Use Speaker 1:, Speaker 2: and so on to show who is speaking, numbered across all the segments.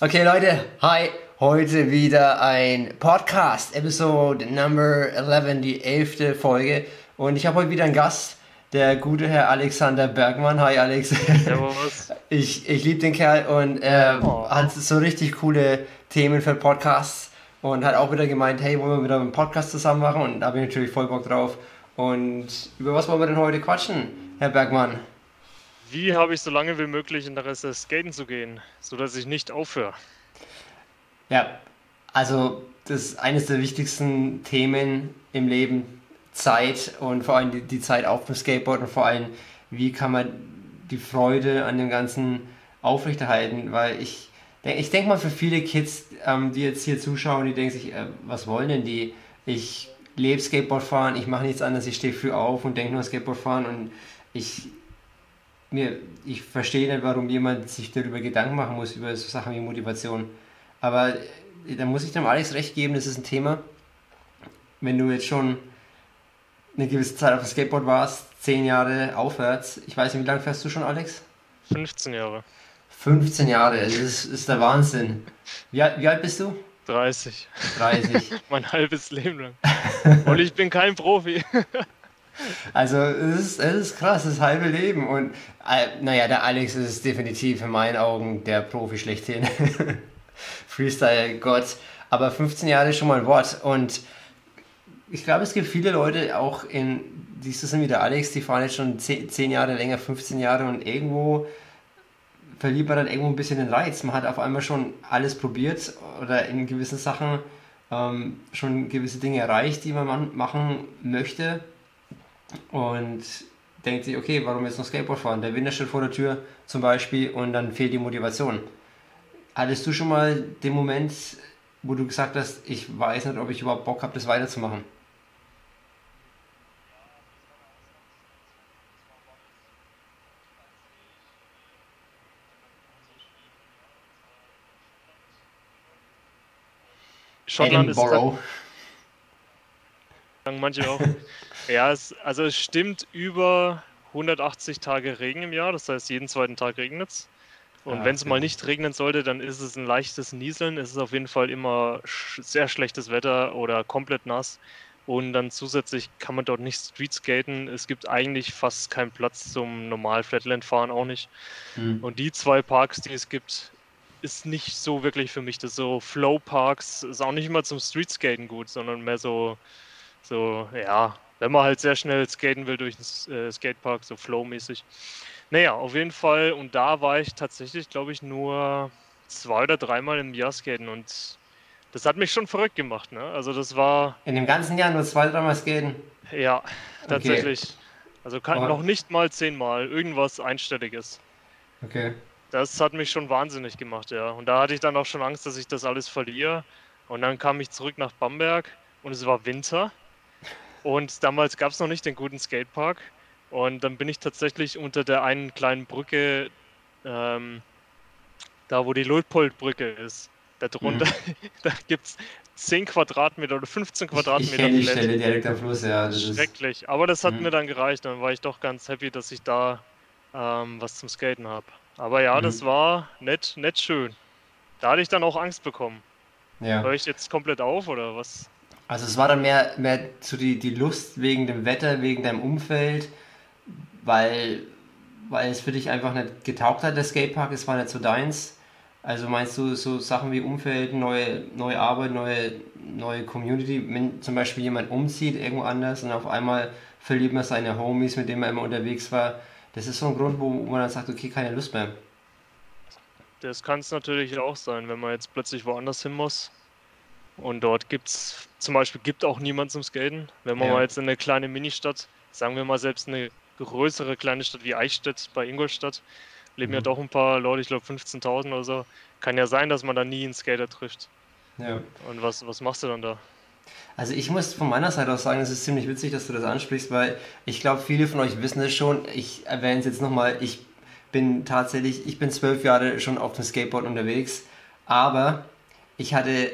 Speaker 1: Okay, Leute, hi. Heute wieder ein Podcast, Episode Number 11, die elfte Folge. Und ich habe heute wieder einen Gast, der gute Herr Alexander Bergmann. Hi, Alex.
Speaker 2: Servus.
Speaker 1: Ich, ich liebe den Kerl und er
Speaker 2: Oh.
Speaker 1: hat so richtig coole Themen für Podcasts und hat auch wieder gemeint, hey, wollen wir wieder einen Podcast zusammen machen? Und da habe ich natürlich voll Bock drauf. Und über was wollen wir denn heute quatschen, Herr Bergmann?
Speaker 2: Wie habe ich so lange wie möglich Interesse, skaten zu gehen, sodass ich nicht aufhöre?
Speaker 1: Ja, also das ist eines der wichtigsten Themen im Leben, Zeit und vor allem die, die Zeit auf dem Skateboard und vor allem, wie kann man die Freude an dem Ganzen aufrechterhalten, weil ich denke, ich denke mal für viele Kids, ähm, die jetzt hier zuschauen, die denken sich, äh, was wollen denn die? Ich lebe Skateboard fahren, ich mache nichts anderes, ich stehe früh auf und denke nur an Skateboard fahren und ich mir, ich verstehe nicht, warum jemand sich darüber Gedanken machen muss, über so Sachen wie Motivation. Aber äh, da muss ich dem Alex recht geben, das ist ein Thema. Wenn du jetzt schon eine gewisse Zeit auf dem Skateboard warst, zehn Jahre aufwärts, ich weiß nicht, wie lange fährst du schon, Alex?
Speaker 2: 15 Jahre,
Speaker 1: 15 Jahre, das ist, ist der Wahnsinn. Wie, alt- wie alt bist du?
Speaker 2: 30,
Speaker 1: 30.
Speaker 2: mein halbes Leben lang. Und ich bin kein Profi.
Speaker 1: Also es ist, es ist krass, das halbe Leben. Und äh, naja, der Alex ist definitiv in meinen Augen der Profi schlechthin. Freestyle-Gott. Aber 15 Jahre ist schon mal ein Wort. Und ich glaube, es gibt viele Leute auch in, du sind wie der Alex, die fahren jetzt schon 10, 10 Jahre länger, 15 Jahre und irgendwo verliert man dann irgendwo ein bisschen den Reiz. Man hat auf einmal schon alles probiert oder in gewissen Sachen ähm, schon gewisse Dinge erreicht, die man- machen möchte und denkt sich, okay, warum jetzt noch Skateboard fahren? Der Winter steht vor der Tür zum Beispiel und dann fehlt die Motivation. Hattest du schon mal den Moment, wo du gesagt hast, ich weiß nicht, ob ich überhaupt Bock habe, das weiterzumachen?
Speaker 2: Schottland ist
Speaker 1: Edinburgh.
Speaker 2: sagen manche auch. Ja, es, also es stimmt über 180 Tage Regen im Jahr, das heißt jeden zweiten Tag regnet es. Und
Speaker 1: Ah,
Speaker 2: wenn es
Speaker 1: okay.
Speaker 2: mal nicht regnen sollte, dann ist es ein leichtes Nieseln. Es ist auf jeden Fall immer sch sehr schlechtes Wetter oder komplett nass. Und dann zusätzlich kann man dort nicht Street skaten. Es gibt eigentlich fast keinen Platz zum normal Flatland fahren, auch nicht.
Speaker 1: Hm.
Speaker 2: Und die zwei Parks, die es gibt, ist nicht so wirklich für mich. Das so Flow Parks ist auch nicht immer zum Street Skaten gut, sondern mehr so, so ja, wenn man halt sehr schnell skaten will durch den äh, Skatepark, so Flow-mäßig. Naja, auf jeden Fall. Und da war ich tatsächlich, glaube ich, nur zwei oder dreimal im Jahr skaten und das hat mich schon verrückt gemacht. Ne? Also das war,
Speaker 1: In dem ganzen Jahr nur zwei, dreimal skaten?
Speaker 2: ja, tatsächlich. Also kann, noch nicht mal zehnmal, irgendwas Einstelliges.
Speaker 1: Okay.
Speaker 2: Das hat mich schon wahnsinnig gemacht, ja. Und da hatte ich dann auch schon Angst, dass ich das alles verliere. Und dann kam ich zurück nach Bamberg und es war Winter. Und damals gab es noch nicht den guten Skatepark. Und dann bin ich tatsächlich unter der einen kleinen Brücke, ähm, da wo die Luitpoldbrücke ist, da drunter, da gibt es 10 Quadratmeter oder 15
Speaker 1: Ich,
Speaker 2: Quadratmeter
Speaker 1: ich kenne die. Stelle direkt am Fluss, ja. Das
Speaker 2: Schrecklich. Aber das hat
Speaker 1: Mhm.
Speaker 2: mir dann gereicht. Dann war ich doch ganz happy, dass ich da ähm, was zum Skaten habe. Aber ja,
Speaker 1: Mhm.
Speaker 2: das war nett, nett schön. Da hatte ich dann auch Angst bekommen.
Speaker 1: ja.
Speaker 2: Höre ich jetzt komplett auf oder was?
Speaker 1: Also es war dann mehr, mehr so die, die Lust wegen dem Wetter, wegen deinem Umfeld, weil, weil es für dich einfach nicht getaugt hat, der Skatepark, es war nicht so deins. Also meinst du so Sachen wie Umfeld, neue, neue Arbeit, neue, neue Community, wenn zum Beispiel jemand umzieht irgendwo anders und auf einmal verliert man seine Homies, mit denen man immer unterwegs war, das ist so ein Grund, wo man dann sagt, okay, keine Lust mehr.
Speaker 2: Das kann es natürlich auch sein, wenn man jetzt plötzlich woanders hin muss. Und dort gibt es zum Beispiel gibt auch niemand zum Skaten. Wenn man
Speaker 1: Ja.
Speaker 2: mal jetzt in eine kleine Ministadt, sagen wir mal selbst eine größere kleine Stadt wie Eichstätt bei Ingolstadt, leben ja
Speaker 1: Mhm.
Speaker 2: doch ein paar Leute, ich glaube 15.000 oder so. Kann ja sein, dass man da nie einen Skater trifft.
Speaker 1: Ja.
Speaker 2: Und was, was machst du dann da?
Speaker 1: Also ich muss von meiner Seite aus sagen, es ist ziemlich witzig, dass du das ansprichst, weil ich glaube, viele von euch wissen es schon. Ich erwähne es jetzt nochmal. Ich bin tatsächlich, ich bin zwölf Jahre schon auf dem Skateboard unterwegs, aber ich hatte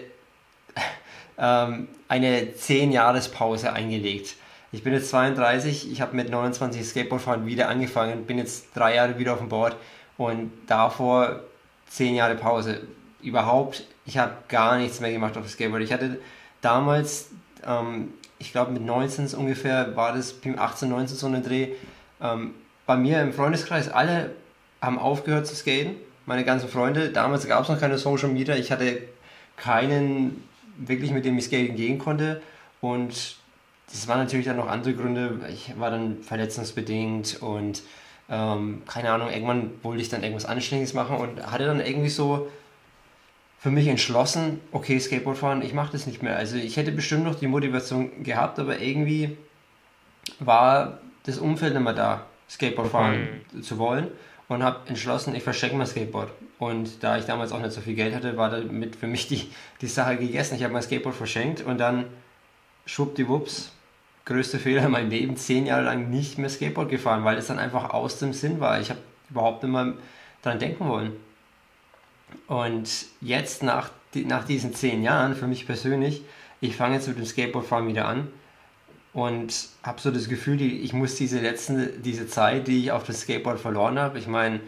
Speaker 1: ähm, eine 10 Jahres Pause eingelegt. Ich bin jetzt 32, ich habe mit 29 Skateboardfahren wieder angefangen, bin jetzt drei Jahre wieder auf dem Board und davor 10 Jahre Pause. überhaupt, ich habe gar nichts mehr gemacht auf dem Skateboard. Ich hatte damals, ähm, ich glaube mit 19 ungefähr, war das 18, 19 so eine Dreh, ähm, bei mir im Freundeskreis, alle haben aufgehört zu skaten, meine ganzen Freunde. Damals gab es noch keine Social Media, ich hatte keinen wirklich, mit dem ich skaten gehen konnte und das waren natürlich dann noch andere Gründe. Ich war dann verletzungsbedingt und ähm, keine Ahnung, irgendwann wollte ich dann irgendwas Anständiges machen und hatte dann irgendwie so für mich entschlossen, okay, Skateboard fahren, ich mache das nicht mehr. Also ich hätte bestimmt noch die Motivation gehabt, aber irgendwie war das Umfeld nicht mehr da, Skateboard fahren mhm. zu wollen und habe entschlossen, ich verschenke mein Skateboard. Und da ich damals auch nicht so viel Geld hatte, war damit für mich die, die Sache gegessen. Ich habe mein Skateboard verschenkt und dann schwuppdiwupps größte Fehler in meinem Leben, zehn Jahre lang nicht mehr Skateboard gefahren, weil es dann einfach aus dem Sinn war. Ich habe überhaupt nicht mehr daran denken wollen. Und jetzt nach, nach diesen zehn Jahren, für mich persönlich, ich fange jetzt mit dem Skateboardfahren wieder an und habe so das Gefühl, ich muss diese letzten, diese Zeit, die ich auf das Skateboard verloren habe, ich meine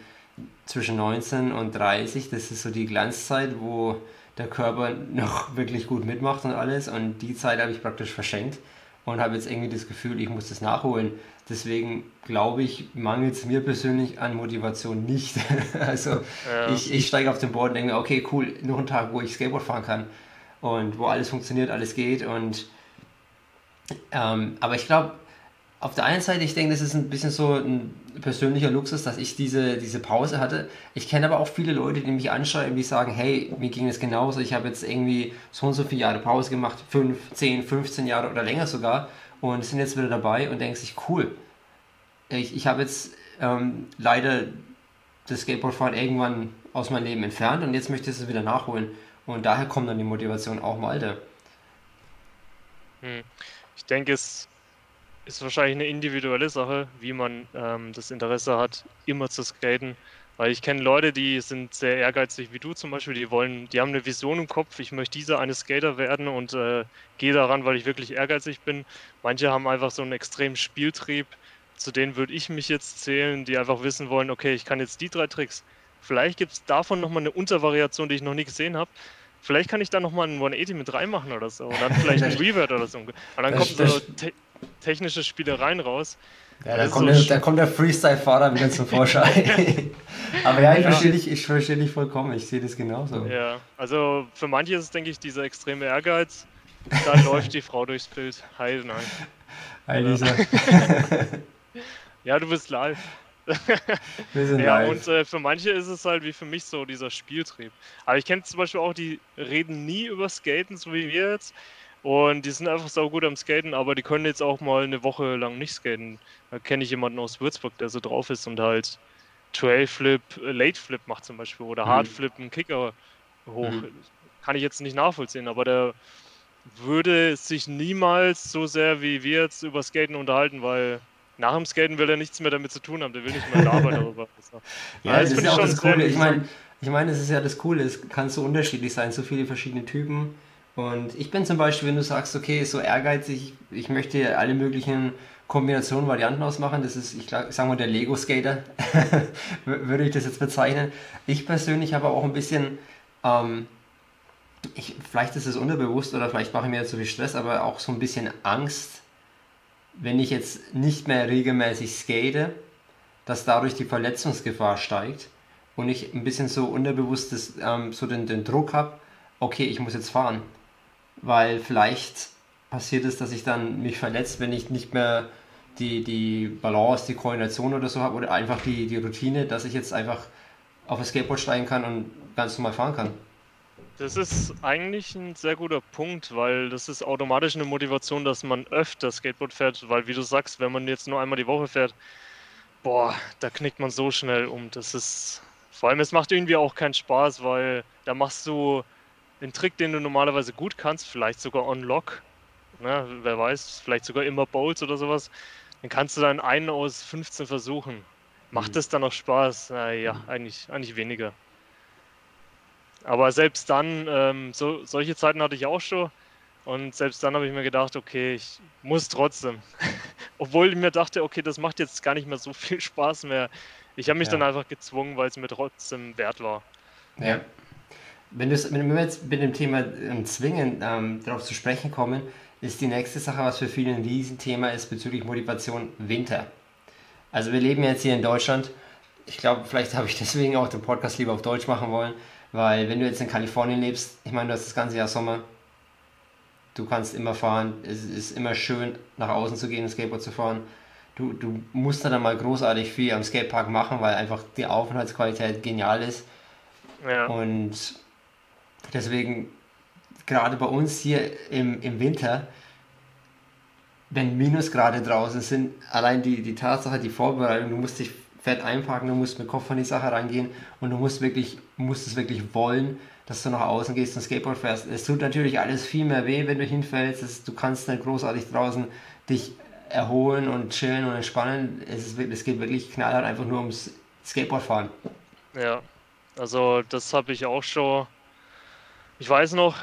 Speaker 1: zwischen 19 und 30, das ist so die Glanzzeit, wo der Körper noch wirklich gut mitmacht und alles und die Zeit habe ich praktisch verschenkt und habe jetzt irgendwie das Gefühl, ich muss das nachholen. Deswegen glaube ich, mangelt es mir persönlich an Motivation nicht. also ja. ich, ich steige auf den Board und denke, okay, cool, noch ein Tag, wo ich Skateboard fahren kann und wo alles funktioniert, alles geht. Und ähm, aber ich glaube, auf der einen Seite, ich denke, das ist ein bisschen so ein persönlicher Luxus, dass ich diese, diese Pause hatte. Ich kenne aber auch viele Leute, die mich anschreiben, die sagen, hey, mir ging es genauso, ich habe jetzt irgendwie so und so viele Jahre Pause gemacht, 5, 10, 15 Jahre oder länger sogar und sind jetzt wieder dabei und denken sich, cool, ich, ich habe jetzt ähm, leider das Skateboardfahren irgendwann aus meinem Leben entfernt und jetzt möchte ich es wieder nachholen. Und daher kommt dann die Motivation auch im Alter.
Speaker 2: Hm. Ich denke, es ist wahrscheinlich eine individuelle Sache, wie man ähm, das Interesse hat, immer zu skaten. Weil ich kenne Leute, die sind sehr ehrgeizig, wie du zum Beispiel, die wollen, die haben eine Vision im Kopf, ich möchte dieser eine Skater werden und äh, gehe daran, weil ich wirklich ehrgeizig bin. Manche haben einfach so einen extremen Spieltrieb, zu denen würde ich mich jetzt zählen, die einfach wissen wollen, okay, ich kann jetzt die drei Tricks. Vielleicht gibt es davon nochmal eine Untervariation, die ich noch nie gesehen habe. Vielleicht kann ich da nochmal einen 180 mit reinmachen oder so. Und dann vielleicht ein Revert oder so. Und dann kommt so technische Spielereien raus.
Speaker 1: Ja, da kommt, so der, kommt der Freestyle-Fahrer wieder zum Vorschein. Aber ja, ich ja. verstehe dich, ich verstehe dich vollkommen. Ich sehe das genauso.
Speaker 2: Ja, also für manche ist es, denke ich, dieser extreme Ehrgeiz. Dann läuft die Frau durchs Bild. Hi, nein. Hi, Lisa. ja, du bist live. Wir sind ja, live. und äh, für manche ist es halt wie für mich so dieser Spieltrieb. Aber ich kenne zum Beispiel auch, die reden nie über Skaten, so wie wir jetzt. Und die sind einfach so gut am Skaten, aber die können jetzt auch mal eine Woche lang nicht skaten. Da kenne ich jemanden aus Würzburg, der so drauf ist und halt Trail Flip, äh, Late Flip macht zum Beispiel oder mhm. Hard Flip, einen Kicker hoch. Mhm. Kann ich jetzt nicht nachvollziehen, aber der würde sich niemals so sehr wie wir jetzt über Skaten unterhalten, weil nach dem Skaten will er nichts mehr damit zu tun haben. Der will nicht mehr labern darüber.
Speaker 1: ja, also, das, ist ja auch das Coole. Ich meine, ich meine, es ist ja das Coole. Es kann so unterschiedlich sein, so viele verschiedene Typen. Und ich bin zum Beispiel, wenn du sagst, okay, so ehrgeizig, ich möchte alle möglichen Kombinationen, Varianten ausmachen, das ist, ich sage mal, der Lego-Skater, würde ich das jetzt bezeichnen. Ich persönlich habe auch ein bisschen, ähm, ich, vielleicht ist es unterbewusst oder vielleicht mache ich mir jetzt so viel Stress, aber auch so ein bisschen Angst, wenn ich jetzt nicht mehr regelmäßig skate, dass dadurch die Verletzungsgefahr steigt und ich ein bisschen so unterbewusstes ähm, so den, den Druck habe, okay, ich muss jetzt fahren weil vielleicht passiert es, dass ich dann mich verletze, wenn ich nicht mehr die, die Balance, die Koordination oder so habe oder einfach die, die Routine, dass ich jetzt einfach auf das Skateboard steigen kann und ganz normal fahren kann.
Speaker 2: Das ist eigentlich ein sehr guter Punkt, weil das ist automatisch eine Motivation, dass man öfter Skateboard fährt, weil wie du sagst, wenn man jetzt nur einmal die Woche fährt, boah, da knickt man so schnell um. Das ist, vor allem es macht irgendwie auch keinen Spaß, weil da machst du den Trick, den du normalerweise gut kannst, vielleicht sogar on Lock, ne, wer weiß, vielleicht sogar immer Bowls oder sowas, dann kannst du dann einen aus 15 versuchen. Macht mhm. das dann noch Spaß? Naja, mhm. eigentlich, eigentlich weniger. Aber selbst dann, ähm, so, solche Zeiten hatte ich auch schon. Und selbst dann habe ich mir gedacht, okay, ich muss trotzdem. Obwohl ich mir dachte, okay, das macht jetzt gar nicht mehr so viel Spaß mehr. Ich habe mich ja. dann einfach gezwungen, weil es mir trotzdem wert war.
Speaker 1: Ja. Wenn, wenn wir jetzt mit dem Thema ähm, Zwingen ähm, darauf zu sprechen kommen, ist die nächste Sache, was für viele ein Riesenthema ist bezüglich Motivation, Winter. Also wir leben jetzt hier in Deutschland. Ich glaube, vielleicht habe ich deswegen auch den Podcast lieber auf Deutsch machen wollen, weil wenn du jetzt in Kalifornien lebst, ich meine, du hast das ganze Jahr Sommer, du kannst immer fahren, es ist immer schön nach außen zu gehen, Skateboard zu fahren. Du, du musst dann mal großartig viel am Skatepark machen, weil einfach die Aufenthaltsqualität genial ist. Ja. Und deswegen, gerade bei uns hier im, im Winter, wenn Minusgrade draußen sind, allein die, die Tatsache, die Vorbereitung, du musst dich fett einpacken, du musst mit Kopf an die Sache rangehen und du musst wirklich, musst es wirklich wollen, dass du nach außen gehst und Skateboard fährst. Es tut natürlich alles viel mehr weh, wenn du hinfällst. Es, du kannst nicht großartig draußen dich erholen und chillen und entspannen. Es, ist, es geht wirklich knallhart einfach nur ums Skateboardfahren.
Speaker 2: Ja, also das habe ich auch schon. Ich weiß noch,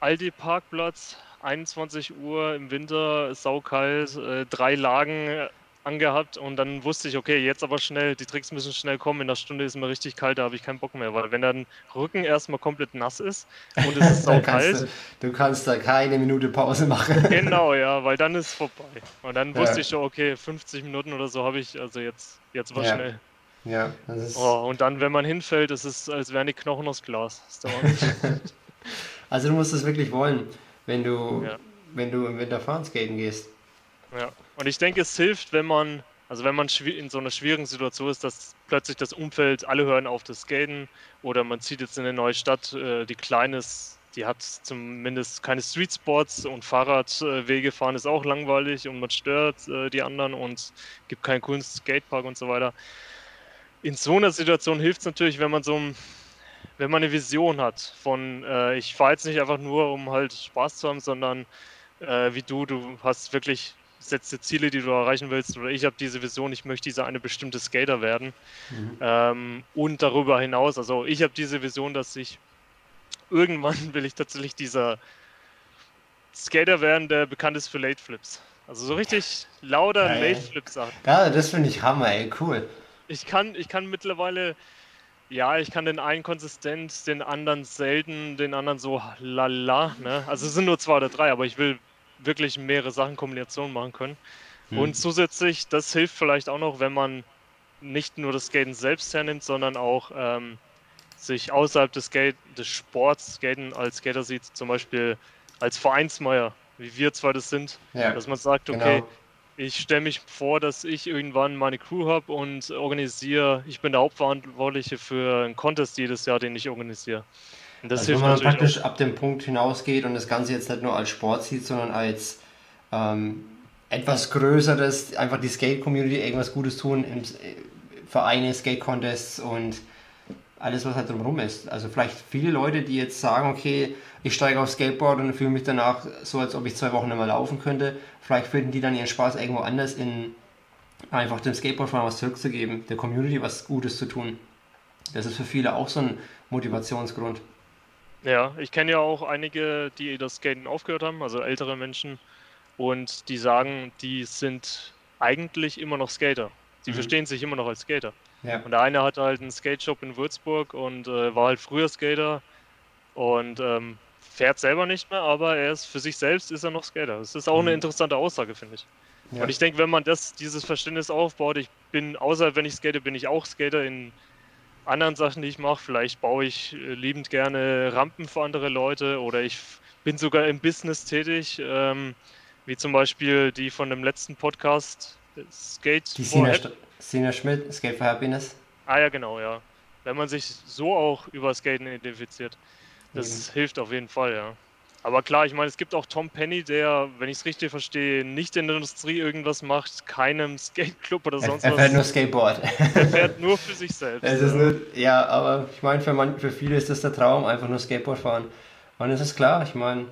Speaker 2: Aldi Parkplatz, 21 Uhr im Winter, saukalt, äh, drei Lagen angehabt und dann wusste ich, okay, jetzt aber schnell, die Tricks müssen schnell kommen, in der Stunde ist mir richtig kalt, da habe ich keinen Bock mehr, weil wenn dein Rücken erstmal komplett nass ist und es ist saukalt.
Speaker 1: du, du kannst da keine Minute Pause machen.
Speaker 2: genau, ja, weil dann ist es vorbei. Und dann wusste ja. ich schon, okay, 50 Minuten oder so habe ich, also jetzt, jetzt war ja. schnell.
Speaker 1: Ja, das
Speaker 2: ist. Oh, und dann, wenn man hinfällt, ist es, als wären die Knochen aus Glas.
Speaker 1: also du musst es wirklich wollen, wenn du, ja. wenn du im Winter fahren skaten gehst.
Speaker 2: Ja, und ich denke, es hilft, wenn man, also wenn man in so einer schwierigen Situation ist, dass plötzlich das Umfeld, alle hören auf das Skaten oder man zieht jetzt in eine neue Stadt, äh, die klein ist, die hat zumindest keine Streetsports und Fahrradwege fahren ist auch langweilig und man stört äh, die anderen und gibt keinen coolen Skatepark und so weiter. In so einer Situation hilft es natürlich, wenn man so ein wenn man eine Vision hat von, äh, ich fahre jetzt nicht einfach nur, um halt Spaß zu haben, sondern äh, wie du, du hast wirklich setzt Ziele, die du erreichen willst, oder ich habe diese Vision, ich möchte dieser eine bestimmte Skater werden. Mhm. Ähm, und darüber hinaus, also ich habe diese Vision, dass ich irgendwann will ich tatsächlich dieser Skater werden, der bekannt ist für Late Flips. Also so richtig lauter ja, Late Flips Sachen.
Speaker 1: Ja, das finde ich Hammer, ey, cool.
Speaker 2: Ich kann, ich kann mittlerweile, ja, ich kann den einen konsistent, den anderen selten, den anderen so lala, ne? Also es sind nur zwei oder drei, aber ich will wirklich mehrere Sachen Kombinationen machen können. Hm. Und zusätzlich, das hilft vielleicht auch noch, wenn man nicht nur das Skaten selbst hernimmt, sondern auch ähm, sich außerhalb des, Skate, des Sports Skaten als Skater sieht, zum Beispiel als Vereinsmeier, wie wir zwar das sind, ja, dass man sagt, okay, genau. Ich stelle mich vor, dass ich irgendwann meine Crew habe und organisiere, ich bin der Hauptverantwortliche für einen Contest jedes Jahr, den ich organisiere.
Speaker 1: Und das also wenn man praktisch auch. ab dem Punkt hinausgeht und das Ganze jetzt nicht nur als Sport sieht, sondern als ähm, etwas Größeres, einfach die Skate-Community irgendwas Gutes tun, im, äh, Vereine, Skate-Contests und alles, was halt drumherum ist. Also vielleicht viele Leute, die jetzt sagen, okay, ich steige auf Skateboard und fühle mich danach so, als ob ich zwei Wochen mehr laufen könnte. Vielleicht finden die dann ihren Spaß irgendwo anders in einfach dem Skateboardfahren was zurückzugeben, der Community was Gutes zu tun. Das ist für viele auch so ein Motivationsgrund.
Speaker 2: Ja, ich kenne ja auch einige, die das Skaten aufgehört haben, also ältere Menschen, und die sagen, die sind eigentlich immer noch Skater. Sie mhm. verstehen sich immer noch als Skater. Ja. Und der eine hat halt einen Skate-Shop in Würzburg und äh, war halt früher Skater und ähm, fährt selber nicht mehr, aber er ist für sich selbst ist er noch Skater. Das ist auch mhm. eine interessante Aussage, finde ich. Ja. Und ich denke, wenn man das, dieses Verständnis aufbaut, ich bin, außer wenn ich skate, bin ich auch Skater in anderen Sachen, die ich mache. Vielleicht baue ich äh, liebend gerne Rampen für andere Leute oder ich bin sogar im Business tätig, ähm, wie zum Beispiel die von dem letzten Podcast Skate.
Speaker 1: Die Sina, Sina Schmidt, Skate for Happiness.
Speaker 2: Ah ja, genau, ja. Wenn man sich so auch über Skaten identifiziert, das mhm. hilft auf jeden Fall, ja. Aber klar, ich meine, es gibt auch Tom Penny, der, wenn ich es richtig verstehe, nicht in der Industrie irgendwas macht, keinem Skateclub oder sonst
Speaker 1: er, er was. Er fährt nur Skateboard.
Speaker 2: Er fährt nur für sich selbst.
Speaker 1: Es ist nur, ja, aber ich meine, für, man, für viele ist das der Traum, einfach nur Skateboard fahren. Und es ist klar, ich meine,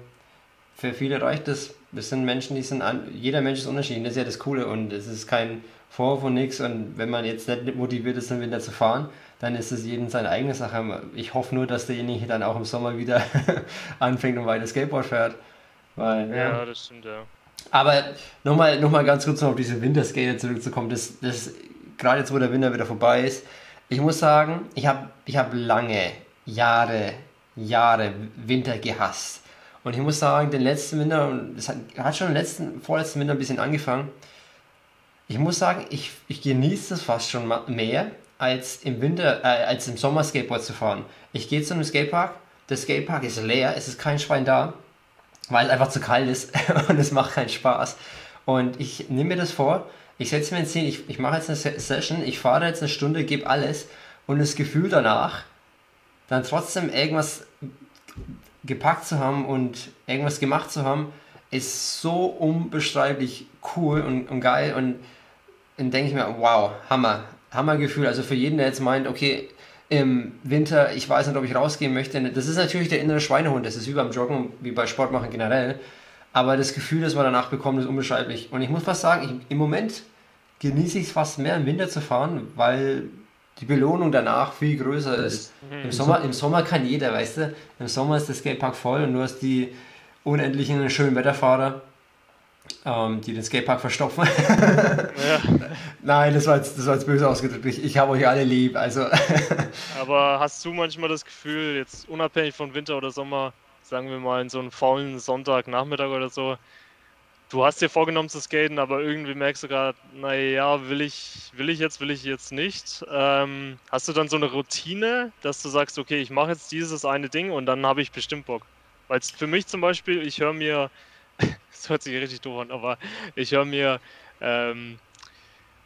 Speaker 1: für viele reicht das. Sind Menschen, die sind, an, jeder Mensch ist unterschiedlich, das ist ja das Coole und es ist kein Vorwurf und nichts. Und wenn man jetzt nicht motiviert ist, im Winter zu fahren, dann ist es jedem seine eigene Sache. Ich hoffe nur, dass derjenige dann auch im Sommer wieder anfängt und weiter Skateboard fährt. Weil, ja,
Speaker 2: ja, das stimmt, ja.
Speaker 1: Aber nochmal noch mal ganz kurz noch auf diese Winterskater zurückzukommen. Das, das, gerade jetzt, wo der Winter wieder vorbei ist, ich muss sagen, ich habe ich hab lange, Jahre Jahre Winter gehasst. Und ich muss sagen, den letzten Winter, und es hat, hat schon den letzten, vorletzten Winter ein bisschen angefangen. Ich muss sagen, ich, ich genieße es fast schon mehr, als im Winter, äh, als im Sommer Skateboard zu fahren. Ich gehe zu einem Skatepark, der Skatepark ist leer, es ist kein Schwein da, weil es einfach zu kalt ist und es macht keinen Spaß. Und ich nehme mir das vor, ich setze mir ein Ziel, ich, ich mache jetzt eine Session, ich fahre jetzt eine Stunde, gebe alles und das Gefühl danach, dann trotzdem irgendwas gepackt zu haben und irgendwas gemacht zu haben, ist so unbeschreiblich cool und, und geil. Und dann denke ich mir, wow, Hammer, Hammergefühl. Also für jeden, der jetzt meint, okay, im Winter, ich weiß nicht, ob ich rausgehen möchte, das ist natürlich der innere Schweinehund, das ist wie beim Joggen, wie bei Sportmachen generell, aber das Gefühl, das man danach bekommt, ist unbeschreiblich. Und ich muss fast sagen, ich, im Moment genieße ich es fast mehr im Winter zu fahren, weil die Belohnung danach viel größer ist. Mhm. Im, Sommer, Im Sommer kann jeder, weißt du, im Sommer ist das Skatepark voll und du hast die unendlichen schönen Wetterfahrer, ähm, die den Skatepark verstopfen. ja. Nein, das war, jetzt, das war jetzt böse ausgedrückt. Ich, ich habe euch alle lieb. Also.
Speaker 2: Aber hast du manchmal das Gefühl, jetzt unabhängig von Winter oder Sommer, sagen wir mal in so einem faulen Sonntagnachmittag oder so, du hast dir vorgenommen zu skaten, aber irgendwie merkst du gerade, naja, will ich, will ich jetzt, will ich jetzt nicht. Ähm, hast du dann so eine Routine, dass du sagst, okay, ich mache jetzt dieses eine Ding und dann habe ich bestimmt Bock? Weil für mich zum Beispiel, ich höre mir, das hört sich richtig doof an, aber ich höre mir ähm,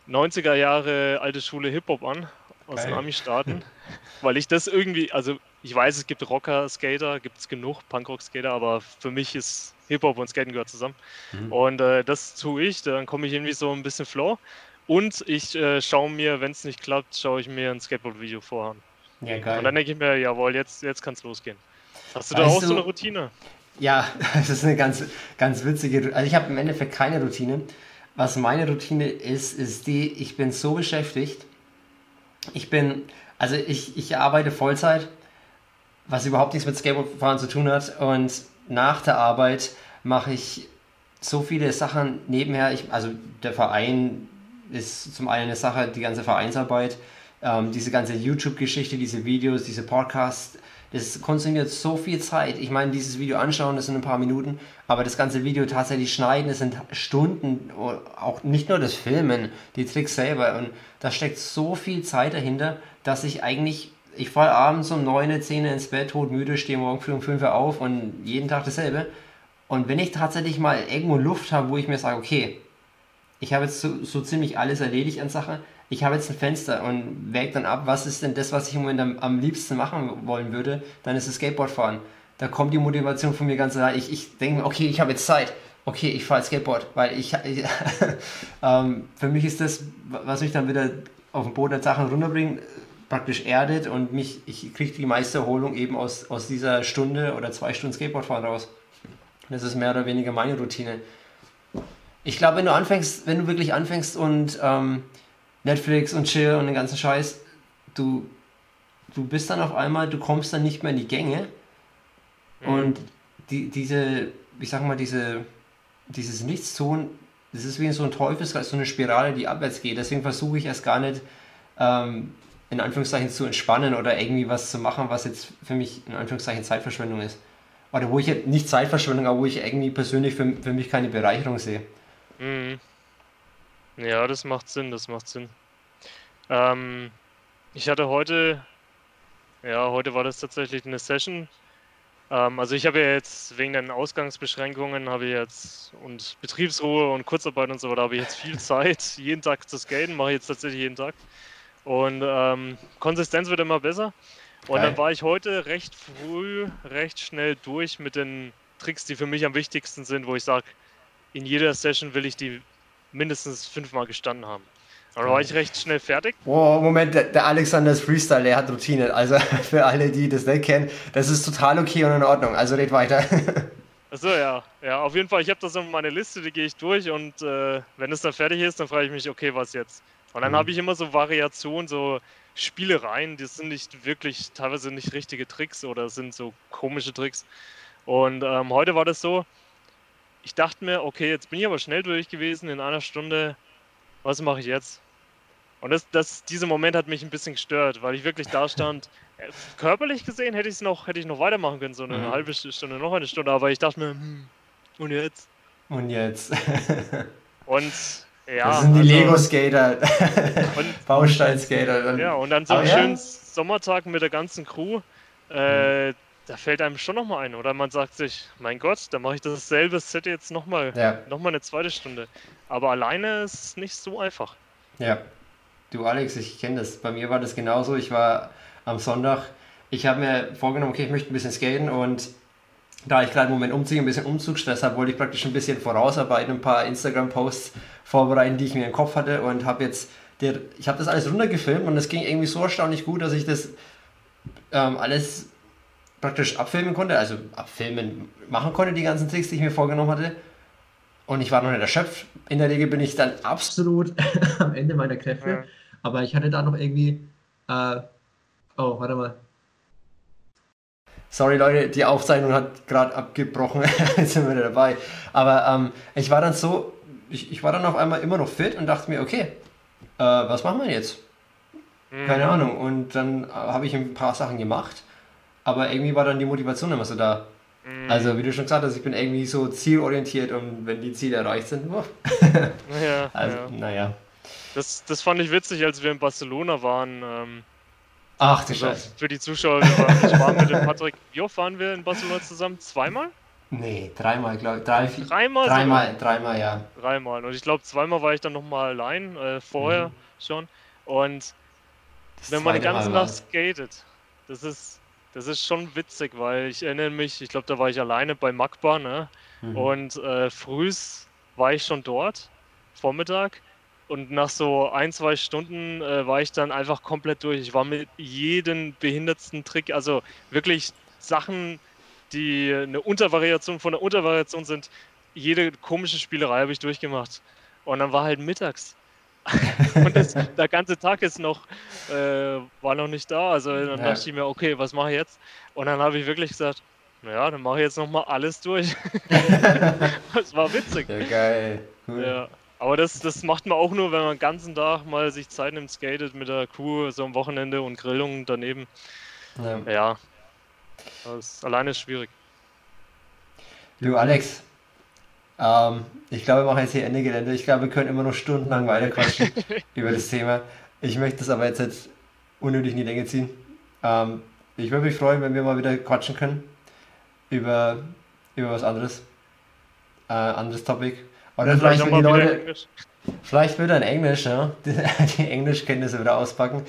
Speaker 2: 90er Jahre alte Schule Hip-Hop an aus Geil. den Ami-Staaten, weil ich das irgendwie, also ich weiß, es gibt Rocker, Skater, gibt es genug Punkrock-Skater, aber für mich ist Hip-Hop und Skaten gehört zusammen. Mhm. Und äh, das tue ich, dann komme ich irgendwie so ein bisschen flow. Und ich äh, schaue mir, wenn es nicht klappt, schaue ich mir ein Skateboard-Video vorher Ja, geil. Und dann denke ich mir, jawohl, jetzt, jetzt kann es losgehen. Hast du weißt da auch du, so eine Routine?
Speaker 1: Ja, das ist eine ganz, ganz witzige, also ich habe im Endeffekt keine Routine. Was meine Routine ist, ist die, ich bin so beschäftigt. Ich bin, also ich, ich arbeite Vollzeit, was überhaupt nichts mit Skateboardfahren zu tun hat. Und nach der Arbeit mache ich so viele Sachen nebenher. Ich, also der Verein ist zum einen eine Sache, die ganze Vereinsarbeit, ähm, diese ganze YouTube-Geschichte, diese Videos, diese Podcasts, das konsumiert so viel Zeit. Ich meine, dieses Video anschauen, das sind ein paar Minuten, aber das ganze Video tatsächlich schneiden, das sind Stunden, auch nicht nur das Filmen, die Tricks selber. Und da steckt so viel Zeit dahinter, dass ich eigentlich ich falle abends um 9, 10 ins Bett, todmüde, stehe morgen früh um 5 Uhr auf und jeden Tag dasselbe. Und wenn ich tatsächlich mal irgendwo Luft habe, wo ich mir sage, okay, ich habe jetzt so, so ziemlich alles erledigt an Sachen, ich habe jetzt ein Fenster und wäge dann ab, was ist denn das, was ich im Moment am, am liebsten machen wollen würde, dann ist es Skateboardfahren. Da kommt die Motivation von mir ganz rein. Ich, ich denke mir, okay, ich habe jetzt Zeit. Okay, ich fahre Skateboard, weil ich, ähm, für mich ist das, was mich dann wieder auf den Boden der Sachen runterbringt, praktisch erdet und mich, ich kriege die meiste Erholung eben aus, aus dieser Stunde oder zwei Stunden Skateboardfahren raus. Das ist mehr oder weniger meine Routine. Ich glaube, wenn du anfängst, wenn du wirklich anfängst und ähm, Netflix und Chill und den ganzen Scheiß, du, du bist dann auf einmal, du kommst dann nicht mehr in die Gänge mhm. und die, diese, ich sag mal, diese, dieses Nichtstun, das ist wie so ein Teufelskreis, so eine Spirale, die abwärts geht. Deswegen versuche ich erst gar nicht, ähm, in Anführungszeichen zu entspannen oder irgendwie was zu machen, was jetzt für mich in Anführungszeichen Zeitverschwendung ist. Oder wo ich jetzt nicht Zeitverschwendung, aber wo ich irgendwie persönlich für, für mich keine Bereicherung sehe.
Speaker 2: Mhm. Ja, das macht Sinn, das macht Sinn. Ähm, ich hatte heute, ja, heute war das tatsächlich eine Session. Ähm, also ich habe ja jetzt wegen den Ausgangsbeschränkungen habe ich jetzt und Betriebsruhe und Kurzarbeit und so weiter habe ich jetzt viel Zeit, jeden Tag zu skaten, mache ich jetzt tatsächlich jeden Tag. Und ähm, Konsistenz wird immer besser. Und Geil. dann war ich heute recht früh, recht schnell durch mit den Tricks, die für mich am wichtigsten sind, wo ich sage, in jeder Session will ich die mindestens fünfmal gestanden haben. Dann war ich recht schnell fertig.
Speaker 1: Oh, Moment, der, der Alexander ist Freestyle, der hat Routine. Also für alle, die das nicht kennen, das ist total okay und in Ordnung. Also red weiter.
Speaker 2: Achso, ja. Ja, auf jeden Fall, ich habe das in meine Liste, die gehe ich durch und äh, wenn es dann fertig ist, dann frage ich mich, okay, was jetzt? Und dann mhm. habe ich immer so Variationen, so Spielereien, die sind nicht wirklich, teilweise nicht richtige Tricks oder sind so komische Tricks. Und ähm, heute war das so, ich dachte mir, okay, jetzt bin ich aber schnell durch gewesen in einer Stunde, was mache ich jetzt? Und das, das, dieser Moment hat mich ein bisschen gestört, weil ich wirklich da stand, körperlich gesehen hätte ich es noch, hätte ich noch weitermachen können, so eine mhm. halbe Stunde, noch eine Stunde, aber ich dachte mir, hm, und jetzt?
Speaker 1: Und jetzt?
Speaker 2: und ja.
Speaker 1: Das sind die also, Lego-Skater. Baustein-Skater.
Speaker 2: Ja, und dann so einen schönen Sommertag mit der ganzen Crew. Äh, mhm. Da fällt einem schon nochmal ein, oder? Man sagt sich, mein Gott, da mache ich dasselbe Set jetzt nochmal. Ja. Nochmal eine zweite Stunde. Aber alleine ist es nicht so einfach.
Speaker 1: Ja. Du, Alex, ich kenne das. Bei mir war das genauso. Ich war am Sonntag, ich habe mir vorgenommen, okay, ich möchte ein bisschen skaten und da ich gerade im Moment umziehe, ein bisschen Umzugsstress habe, wollte ich praktisch ein bisschen vorausarbeiten, ein paar Instagram-Posts vorbereiten, die ich mir im Kopf hatte und habe jetzt, der, ich habe das alles runtergefilmt und es ging irgendwie so erstaunlich gut, dass ich das ähm, alles praktisch abfilmen konnte, also abfilmen machen konnte, die ganzen Tricks, die ich mir vorgenommen hatte. Und ich war noch nicht erschöpft. In der Regel bin ich dann absolut am Ende meiner Kräfte. Ja. Aber ich hatte da noch irgendwie. Äh, oh, warte mal. Sorry Leute, die Aufzeichnung hat gerade abgebrochen. Jetzt sind wir wieder dabei. Aber ähm, ich war dann so, ich, ich war dann auf einmal immer noch fit und dachte mir, okay, äh, was machen wir jetzt? Keine mhm. Ahnung. Und dann äh, habe ich ein paar Sachen gemacht aber irgendwie war dann die Motivation immer so da. Mhm. Also, wie du schon gesagt hast, ich bin irgendwie so zielorientiert und wenn die Ziele erreicht sind, boah. ja, also, ja. naja.
Speaker 2: Das, das fand ich witzig, als wir in Barcelona waren. Ähm,
Speaker 1: Ach, du also Scheiße.
Speaker 2: Für die Zuschauer, wir waren, ich war mit dem Patrick. Wie oft waren wir in Barcelona zusammen? Zweimal?
Speaker 1: Nee, dreimal, glaube ich. Drei, vier,
Speaker 2: dreimal?
Speaker 1: Dreimal, dreimal, ja.
Speaker 2: Dreimal. Und ich glaube, zweimal war ich dann nochmal allein, äh, vorher mhm. schon. Und das wenn man den ganzen Tag skatet, das ist das ist schon witzig, weil ich erinnere mich, ich glaube, da war ich alleine bei Magba, ne? Mhm. Und äh, frühs war ich schon dort, Vormittag. Und nach so ein, zwei Stunden äh, war ich dann einfach komplett durch. Ich war mit jedem behindertsten Trick, also wirklich Sachen, die eine Untervariation von der Untervariation sind. Jede komische Spielerei habe ich durchgemacht. Und dann war halt mittags. und das, der ganze Tag ist noch, äh, war noch nicht da. Also dann ja. dachte ich mir, okay, was mache ich jetzt? Und dann habe ich wirklich gesagt, naja, dann mache ich jetzt nochmal alles durch. das war witzig.
Speaker 1: Ja, geil.
Speaker 2: Cool. Ja. Aber das, das macht man auch nur, wenn man den ganzen Tag mal sich Zeit nimmt, skatet mit der Crew, so am Wochenende und Grillungen daneben. Ja. ja. Das alleine ist schwierig.
Speaker 1: Du, Alex, ähm, ich glaube, wir machen jetzt hier Ende Gelände. Ich glaube, wir können immer noch stundenlang weiterquatschen über das Thema. Ich möchte das aber jetzt, jetzt unnötig in die Länge ziehen. Ähm, ich würde mich freuen, wenn wir mal wieder quatschen können über, über was anderes. Äh, anderes Topic. Oder vielleicht, wenn die Leute. Vielleicht wieder in Englisch, ja. Die, die Englischkenntnisse wieder auspacken.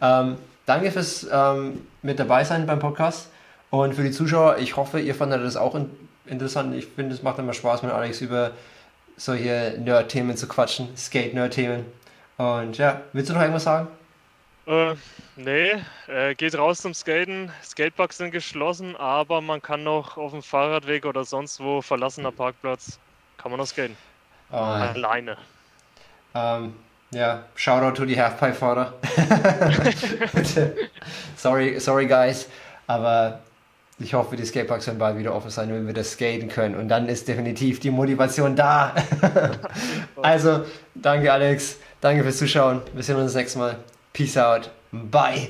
Speaker 1: Ähm, danke fürs ähm, mit dabei sein beim Podcast. Und für die Zuschauer, ich hoffe, ihr fandet das auch in, interessant. Ich finde, es macht immer Spaß mit Alex über solche Nerd-Themen zu quatschen, Skate-Nerd-Themen. Und ja, willst du noch irgendwas sagen?
Speaker 2: Äh, nee, äh, geht raus zum Skaten. Skateparks sind geschlossen, aber man kann noch auf dem Fahrradweg oder sonst wo verlassener Parkplatz, kann man noch skaten. Oh, Alleine.
Speaker 1: Ähm, ja, Shoutout to die Halfpipe-Fahrer. sorry, sorry guys, aber ich hoffe, die Skateparks werden bald wieder offen sein, wenn wir das skaten können. Und dann ist definitiv die Motivation da. also, danke Alex, danke fürs Zuschauen. Wir sehen uns das nächste Mal. Peace out. Bye.